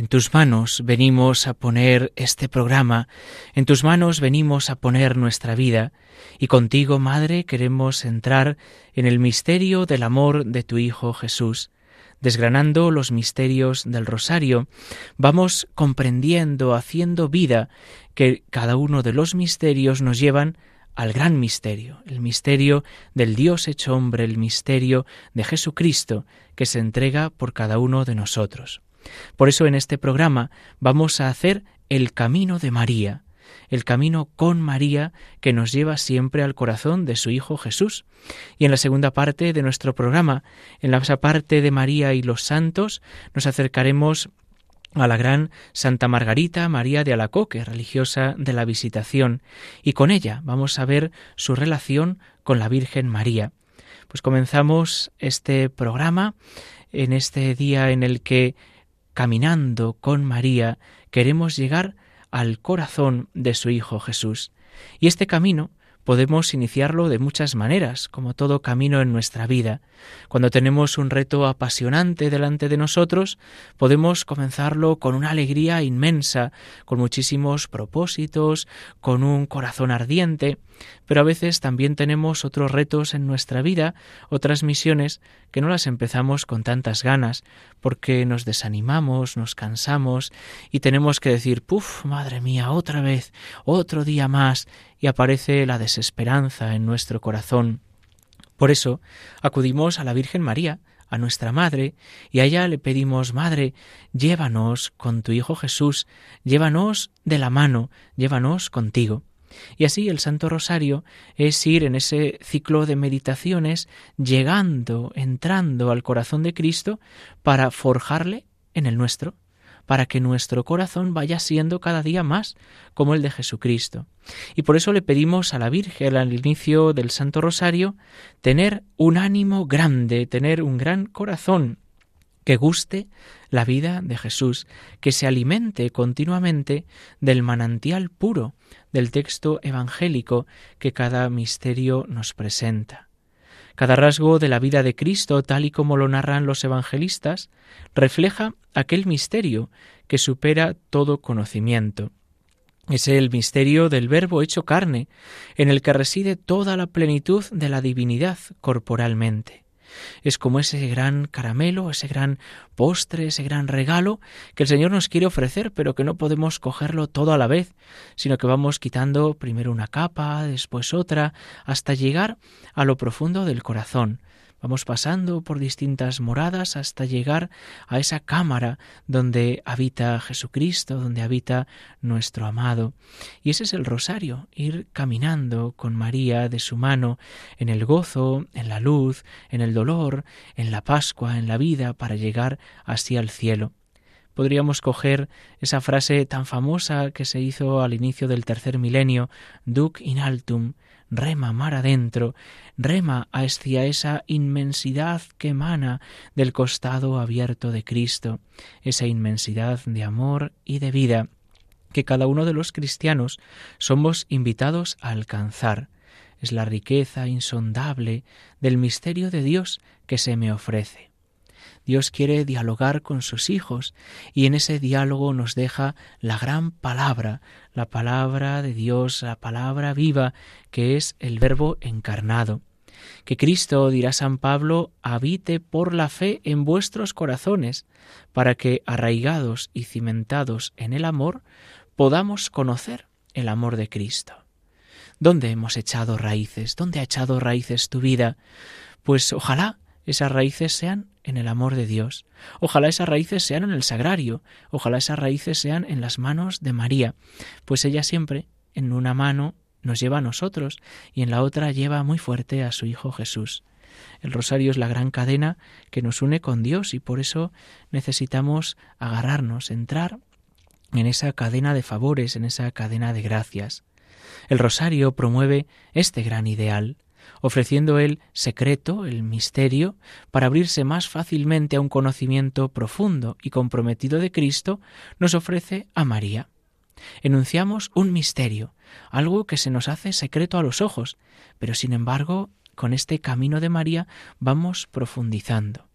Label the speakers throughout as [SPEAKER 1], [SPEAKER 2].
[SPEAKER 1] en tus manos venimos a poner este programa, en tus manos venimos a poner nuestra vida, y contigo, Madre, queremos entrar en el misterio del amor de tu Hijo Jesús. Desgranando los misterios del rosario, vamos comprendiendo, haciendo vida, que cada uno de los misterios nos llevan al gran misterio, el misterio del Dios hecho hombre, el misterio de Jesucristo que se entrega por cada uno de nosotros. Por eso en este programa vamos a hacer el camino de María, el camino con María que nos lleva siempre al corazón de su Hijo Jesús. Y en la segunda parte de nuestro programa, en la parte de María y los santos, nos acercaremos a la gran Santa Margarita María de Alacoque, religiosa de la Visitación, y con ella vamos a ver su relación con la Virgen María. Pues comenzamos este programa en este día en el que, caminando con María, queremos llegar al corazón de su Hijo Jesús. Y este camino podemos iniciarlo de muchas maneras, como todo camino en nuestra vida. Cuando tenemos un reto apasionante delante de nosotros, podemos comenzarlo con una alegría inmensa, con muchísimos propósitos, con un corazón ardiente, pero a veces también tenemos otros retos en nuestra vida, otras misiones que no las empezamos con tantas ganas, porque nos desanimamos, nos cansamos y tenemos que decir, puf, madre mía, otra vez, otro día más, y aparece la desesperanza en nuestro corazón. Por eso acudimos a la Virgen María, a nuestra Madre, y a ella le pedimos, Madre, llévanos con tu Hijo Jesús, llévanos de la mano, llévanos contigo. Y así el Santo Rosario es ir en ese ciclo de meditaciones, llegando, entrando al corazón de Cristo para forjarle en el nuestro, para que nuestro corazón vaya siendo cada día más como el de Jesucristo. Y por eso le pedimos a la Virgen al inicio del Santo Rosario tener un ánimo grande, tener un gran corazón que guste la vida de Jesús, que se alimente continuamente del manantial puro del texto evangélico que cada misterio nos presenta. Cada rasgo de la vida de Cristo, tal y como lo narran los evangelistas, refleja aquel misterio que supera todo conocimiento. Es el misterio del Verbo hecho carne, en el que reside toda la plenitud de la divinidad corporalmente. Es como ese gran caramelo, ese gran postre, ese gran regalo que el Señor nos quiere ofrecer, pero que no podemos cogerlo todo a la vez, sino que vamos quitando primero una capa, después otra, hasta llegar a lo profundo del corazón, Vamos pasando por distintas moradas hasta llegar a esa cámara donde habita Jesucristo, donde habita nuestro amado. Y ese es el rosario, ir caminando con María de su mano en el gozo, en la luz, en el dolor, en la Pascua, en la vida, para llegar así al cielo podríamos coger esa frase tan famosa que se hizo al inicio del tercer milenio, Duc in altum, rema mar adentro, rema hacia esa inmensidad que emana del costado abierto de Cristo, esa inmensidad de amor y de vida que cada uno de los cristianos somos invitados a alcanzar. Es la riqueza insondable del misterio de Dios que se me ofrece. Dios quiere dialogar con sus hijos y en ese diálogo nos deja la gran palabra, la palabra de Dios, la palabra viva, que es el Verbo encarnado. Que Cristo, dirá San Pablo, habite por la fe en vuestros corazones, para que, arraigados y cimentados en el amor, podamos conocer el amor de Cristo. ¿Dónde hemos echado raíces? ¿Dónde ha echado raíces tu vida? Pues ojalá esas raíces sean en el amor de Dios. Ojalá esas raíces sean en el sagrario, ojalá esas raíces sean en las manos de María, pues ella siempre en una mano nos lleva a nosotros y en la otra lleva muy fuerte a su Hijo Jesús. El rosario es la gran cadena que nos une con Dios y por eso necesitamos agarrarnos, entrar en esa cadena de favores, en esa cadena de gracias. El rosario promueve este gran ideal, ofreciendo el secreto, el misterio, para abrirse más fácilmente a un conocimiento profundo y comprometido de Cristo, nos ofrece a María. Enunciamos un misterio, algo que se nos hace secreto a los ojos, pero sin embargo, con este camino de María vamos profundizando.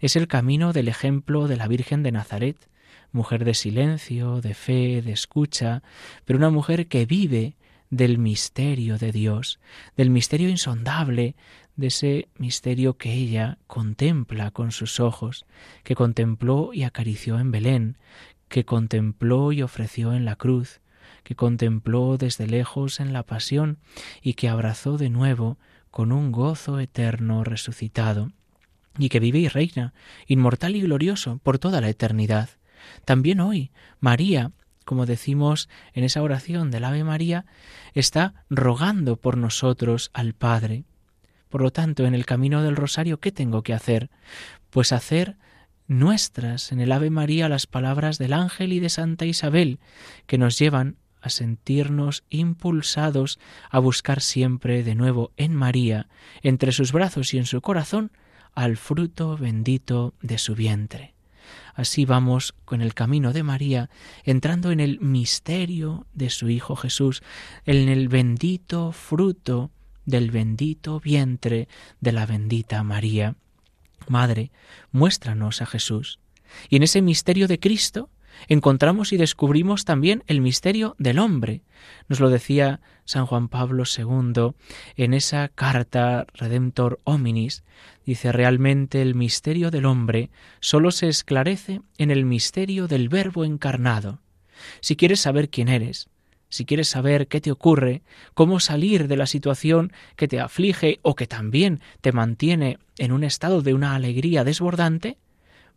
[SPEAKER 1] Es el camino del ejemplo de la Virgen de Nazaret, mujer de silencio, de fe, de escucha, pero una mujer que vive del misterio de Dios, del misterio insondable, de ese misterio que ella contempla con sus ojos, que contempló y acarició en Belén, que contempló y ofreció en la cruz, que contempló desde lejos en la pasión y que abrazó de nuevo con un gozo eterno resucitado, y que vive y reina, inmortal y glorioso, por toda la eternidad. También hoy, María, como decimos en esa oración del Ave María, está rogando por nosotros al Padre. Por lo tanto, en el camino del rosario, ¿qué tengo que hacer? Pues hacer nuestras en el Ave María las palabras del ángel y de Santa Isabel, que nos llevan a sentirnos impulsados a buscar siempre de nuevo en María, entre sus brazos y en su corazón, al fruto bendito de su vientre. Así vamos con el camino de María, entrando en el misterio de su Hijo Jesús, en el bendito fruto del bendito vientre de la bendita María. Madre, muéstranos a Jesús. Y en ese misterio de Cristo encontramos y descubrimos también el misterio del hombre. Nos lo decía San Juan Pablo II en esa carta Redemptor Hominis. Dice realmente el misterio del hombre solo se esclarece en el misterio del Verbo encarnado. Si quieres saber quién eres, si quieres saber qué te ocurre, cómo salir de la situación que te aflige o que también te mantiene en un estado de una alegría desbordante,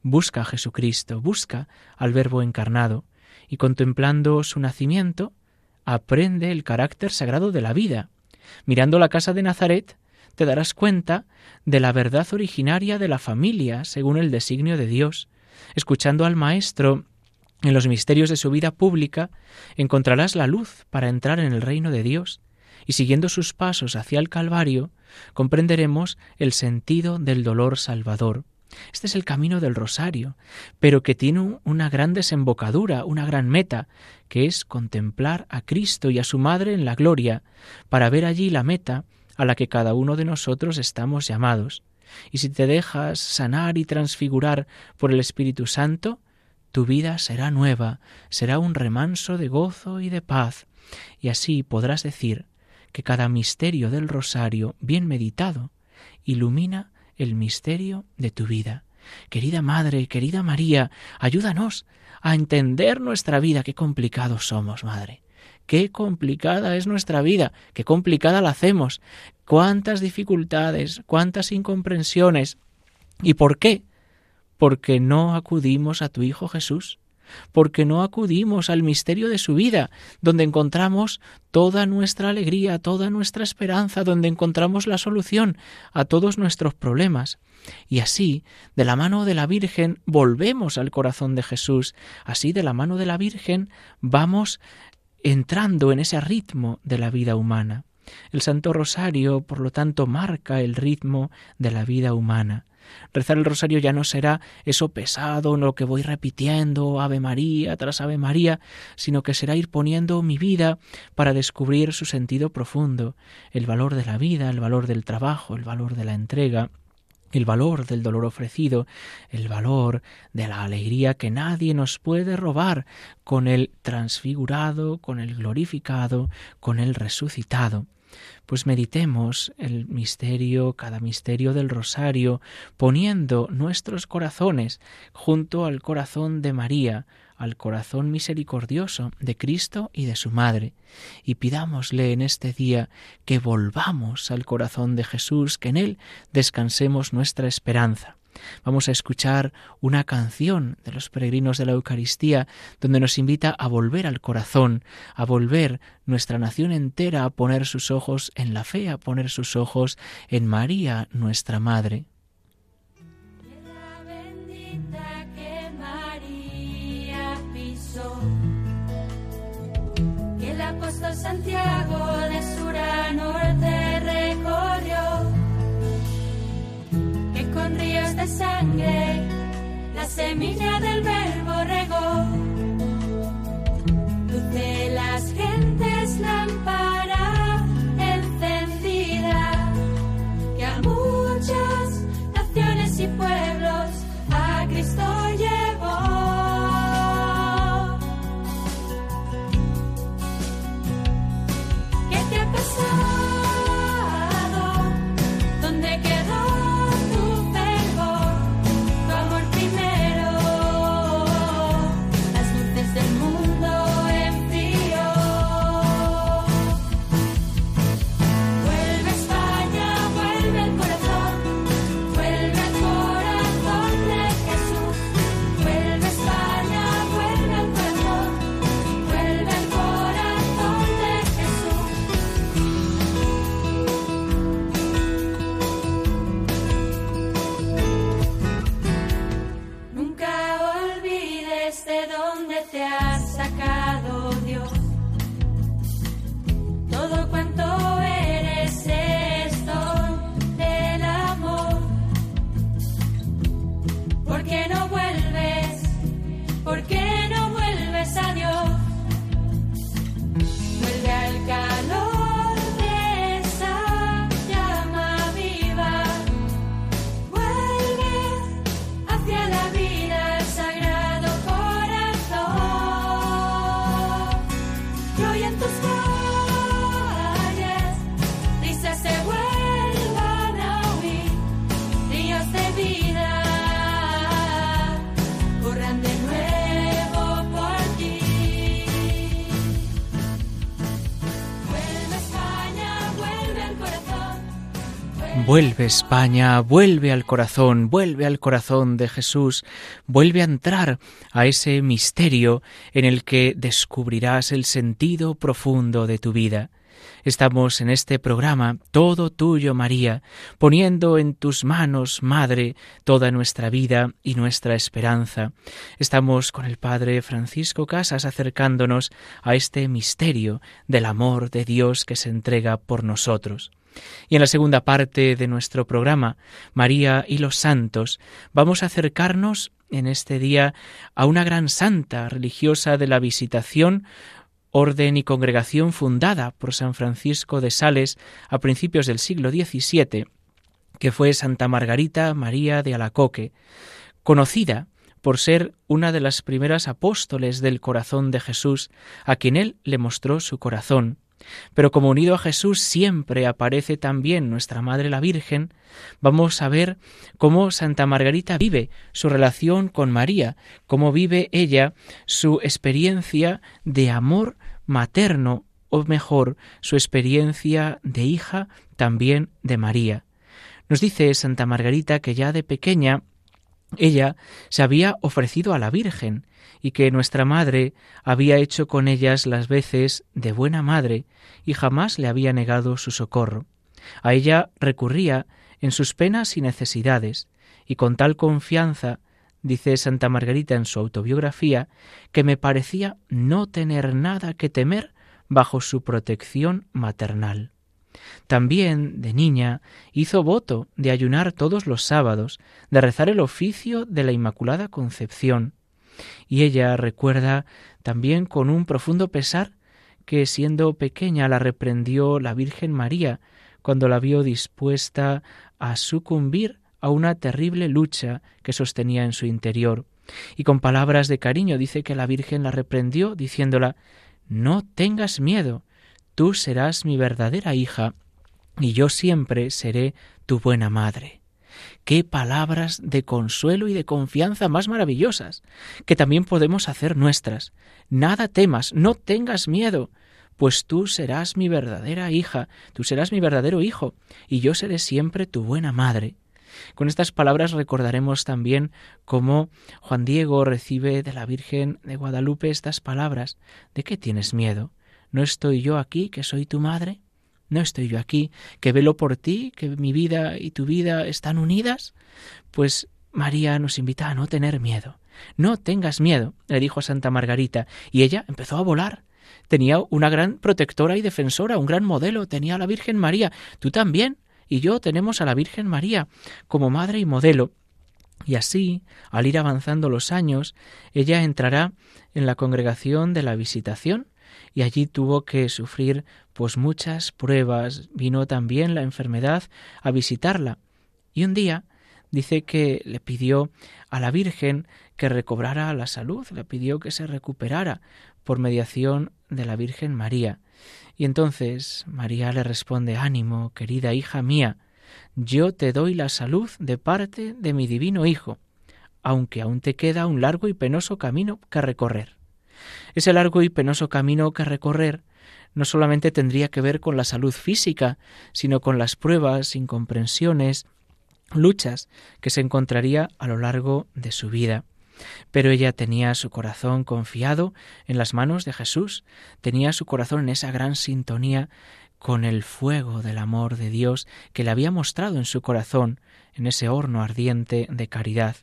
[SPEAKER 1] busca a Jesucristo, busca al Verbo encarnado, y contemplando su nacimiento, aprende el carácter sagrado de la vida. Mirando la casa de Nazaret, te darás cuenta de la verdad originaria de la familia, según el designio de Dios. Escuchando al Maestro en los misterios de su vida pública, encontrarás la luz para entrar en el reino de Dios, y siguiendo sus pasos hacia el Calvario, comprenderemos el sentido del dolor salvador. Este es el camino del rosario, pero que tiene una gran desembocadura, una gran meta, que es contemplar a Cristo y a su Madre en la gloria, para ver allí la meta a la que cada uno de nosotros estamos llamados. Y si te dejas sanar y transfigurar por el Espíritu Santo, tu vida será nueva, será un remanso de gozo y de paz, y así podrás decir que cada misterio del rosario, bien meditado, ilumina el misterio de tu vida. Querida Madre, querida María, ayúdanos a entender nuestra vida. Qué complicados somos, Madre. Qué complicada es nuestra vida, qué complicada la hacemos, cuántas dificultades, cuántas incomprensiones. ¿Y por qué? Porque no acudimos a tu Hijo Jesús porque no acudimos al misterio de su vida, donde encontramos toda nuestra alegría, toda nuestra esperanza, donde encontramos la solución a todos nuestros problemas. Y así, de la mano de la Virgen, volvemos al corazón de Jesús. Así, de la mano de la Virgen, vamos entrando en ese ritmo de la vida humana. El Santo Rosario, por lo tanto, marca el ritmo de la vida humana. Rezar el rosario ya no será eso pesado, lo que voy repitiendo, Ave María tras Ave María, sino que será ir poniendo mi vida para descubrir su sentido profundo, el valor de la vida, el valor del trabajo, el valor de la entrega, el valor del dolor ofrecido, el valor de la alegría que nadie nos puede robar con el transfigurado, con el glorificado, con el resucitado pues meditemos el misterio, cada misterio del rosario, poniendo nuestros corazones junto al corazón de María, al corazón misericordioso de Cristo y de su Madre, y pidámosle en este día que volvamos al corazón de Jesús, que en él descansemos nuestra esperanza. Vamos a escuchar una canción de los peregrinos de la Eucaristía donde nos invita a volver al corazón, a volver nuestra nación entera a poner sus ojos en la fe, a poner sus ojos en María, nuestra Madre.
[SPEAKER 2] Santiago de sur a norte sangre la semilla del verbo regó.
[SPEAKER 1] Vuelve España, vuelve al corazón, vuelve al corazón de Jesús, vuelve a entrar a ese misterio en el que descubrirás el sentido profundo de tu vida. Estamos en este programa, todo tuyo, María, poniendo en tus manos, Madre, toda nuestra vida y nuestra esperanza. Estamos con el Padre Francisco Casas acercándonos a este misterio del amor de Dios que se entrega por nosotros. Y en la segunda parte de nuestro programa, María y los santos, vamos a acercarnos en este día a una gran santa religiosa de la Visitación, orden y congregación fundada por San Francisco de Sales a principios del siglo XVII, que fue Santa Margarita María de Alacoque, conocida por ser una de las primeras apóstoles del corazón de Jesús, a quien él le mostró su corazón, pero como unido a Jesús siempre aparece también nuestra Madre la Virgen, vamos a ver cómo Santa Margarita vive su relación con María, cómo vive ella su experiencia de amor materno, o mejor, su experiencia de hija también de María. Nos dice Santa Margarita que ya de pequeña ella se había ofrecido a la Virgen y que nuestra madre había hecho con ellas las veces de buena madre y jamás le había negado su socorro. A ella recurría en sus penas y necesidades, y con tal confianza, dice Santa Margarita en su autobiografía, que me parecía no tener nada que temer bajo su protección maternal. También, de niña, hizo voto de ayunar todos los sábados, de rezar el oficio de la Inmaculada Concepción, y ella recuerda también con un profundo pesar que siendo pequeña la reprendió la Virgen María cuando la vio dispuesta a sucumbir a una terrible lucha que sostenía en su interior. Y con palabras de cariño dice que la Virgen la reprendió diciéndola No tengas miedo, tú serás mi verdadera hija y yo siempre seré tu buena madre. Qué palabras de consuelo y de confianza más maravillosas, que también podemos hacer nuestras. Nada temas, no tengas miedo, pues tú serás mi verdadera hija, tú serás mi verdadero hijo, y yo seré siempre tu buena madre. Con estas palabras recordaremos también cómo Juan Diego recibe de la Virgen de Guadalupe estas palabras. ¿De qué tienes miedo? ¿No estoy yo aquí, que soy tu madre? ¿No estoy yo aquí, que velo por ti, que mi vida y tu vida están unidas? Pues María nos invita a no tener miedo. No tengas miedo, le dijo a Santa Margarita, y ella empezó a volar. Tenía una gran protectora y defensora, un gran modelo, tenía a la Virgen María. Tú también y yo tenemos a la Virgen María como madre y modelo. Y así, al ir avanzando los años, ella entrará en la congregación de la visitación y allí tuvo que sufrir pues muchas pruebas, vino también la enfermedad a visitarla. Y un día dice que le pidió a la Virgen que recobrara la salud, le pidió que se recuperara por mediación de la Virgen María. Y entonces María le responde Ánimo, querida hija mía, yo te doy la salud de parte de mi divino Hijo, aunque aún te queda un largo y penoso camino que recorrer. Ese largo y penoso camino que recorrer no solamente tendría que ver con la salud física, sino con las pruebas, incomprensiones, luchas que se encontraría a lo largo de su vida. Pero ella tenía su corazón confiado en las manos de Jesús, tenía su corazón en esa gran sintonía con el fuego del amor de Dios que le había mostrado en su corazón, en ese horno ardiente de caridad.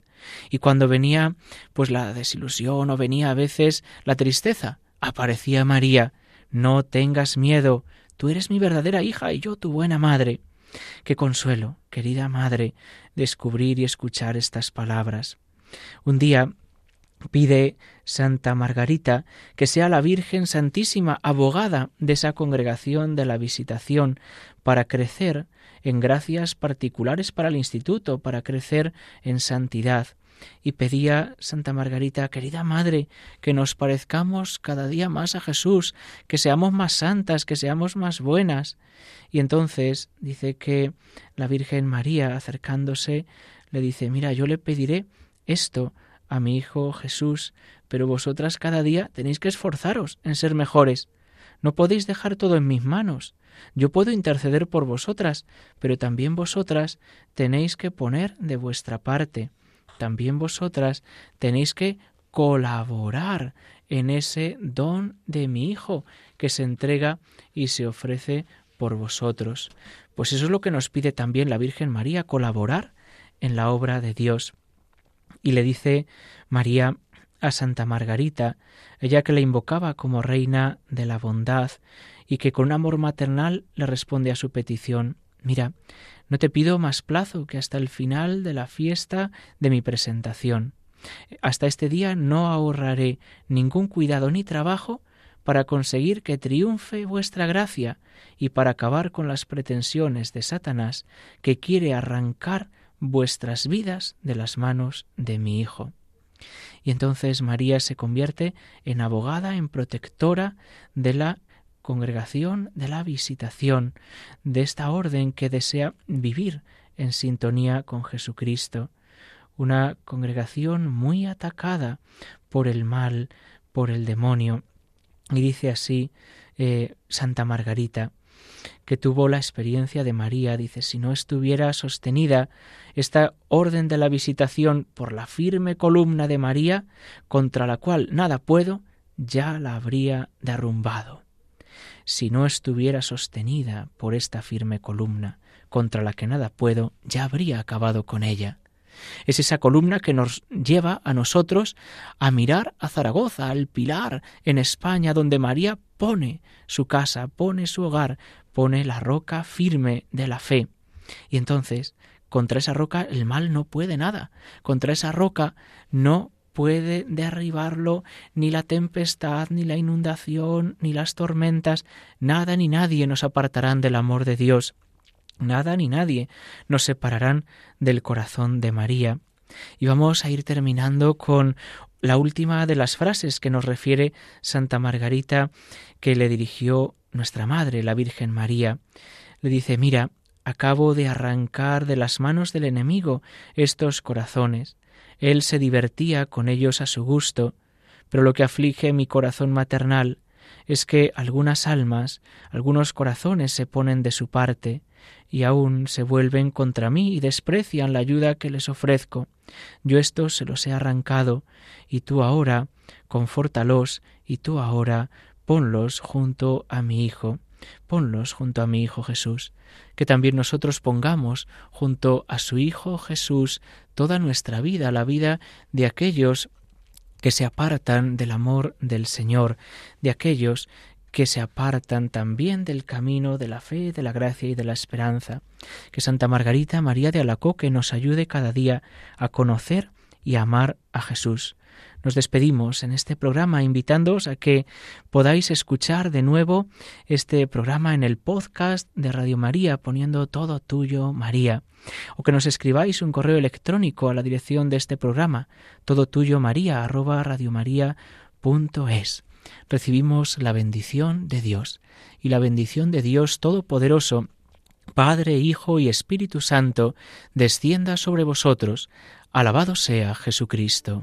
[SPEAKER 1] Y cuando venía pues la desilusión o venía a veces la tristeza, aparecía María, no tengas miedo, tú eres mi verdadera hija y yo tu buena madre. Qué consuelo, querida madre, descubrir y escuchar estas palabras. Un día pide Santa Margarita que sea la Virgen Santísima abogada de esa congregación de la visitación para crecer en gracias particulares para el instituto, para crecer en santidad. Y pedía Santa Margarita, querida Madre, que nos parezcamos cada día más a Jesús, que seamos más santas, que seamos más buenas. Y entonces dice que la Virgen María, acercándose, le dice, mira, yo le pediré esto a mi Hijo Jesús, pero vosotras cada día tenéis que esforzaros en ser mejores. No podéis dejar todo en mis manos. Yo puedo interceder por vosotras, pero también vosotras tenéis que poner de vuestra parte. También vosotras tenéis que colaborar en ese don de mi Hijo que se entrega y se ofrece por vosotros. Pues eso es lo que nos pide también la Virgen María, colaborar en la obra de Dios. Y le dice María a Santa Margarita, ella que la invocaba como reina de la bondad y que con amor maternal le responde a su petición, mira, no te pido más plazo que hasta el final de la fiesta de mi presentación. Hasta este día no ahorraré ningún cuidado ni trabajo para conseguir que triunfe vuestra gracia y para acabar con las pretensiones de Satanás que quiere arrancar vuestras vidas de las manos de mi Hijo. Y entonces María se convierte en abogada, en protectora de la congregación, de la visitación, de esta orden que desea vivir en sintonía con Jesucristo. Una congregación muy atacada por el mal, por el demonio. Y dice así eh, Santa Margarita, que tuvo la experiencia de María. Dice, si no estuviera sostenida esta orden de la visitación por la firme columna de María, contra la cual nada puedo, ya la habría derrumbado. Si no estuviera sostenida por esta firme columna, contra la que nada puedo, ya habría acabado con ella. Es esa columna que nos lleva a nosotros a mirar a Zaragoza, al Pilar, en España, donde María pone su casa, pone su hogar, pone la roca firme de la fe. Y entonces, contra esa roca el mal no puede nada. Contra esa roca no puede derribarlo ni la tempestad, ni la inundación, ni las tormentas. Nada ni nadie nos apartarán del amor de Dios. Nada ni nadie nos separarán del corazón de María. Y vamos a ir terminando con la última de las frases que nos refiere Santa Margarita que le dirigió nuestra Madre, la Virgen María. Le dice, mira, acabo de arrancar de las manos del enemigo estos corazones. Él se divertía con ellos a su gusto, pero lo que aflige mi corazón maternal es que algunas almas, algunos corazones se ponen de su parte, y aún se vuelven contra mí y desprecian la ayuda que les ofrezco. Yo estos se los he arrancado, y tú ahora confórtalos, y tú ahora ponlos junto a mi Hijo, ponlos junto a mi Hijo Jesús, que también nosotros pongamos junto a su Hijo Jesús toda nuestra vida, la vida de aquellos que se apartan del amor del Señor, de aquellos que se apartan también del camino de la fe, de la gracia y de la esperanza. Que Santa Margarita María de Alacoque nos ayude cada día a conocer y a amar a Jesús. Nos despedimos en este programa invitándoos a que podáis escuchar de nuevo este programa en el podcast de Radio María poniendo todo tuyo María o que nos escribáis un correo electrónico a la dirección de este programa todo tuyo María radiomaria.es recibimos la bendición de Dios. Y la bendición de Dios Todopoderoso, Padre, Hijo y Espíritu Santo, descienda sobre vosotros. Alabado sea Jesucristo.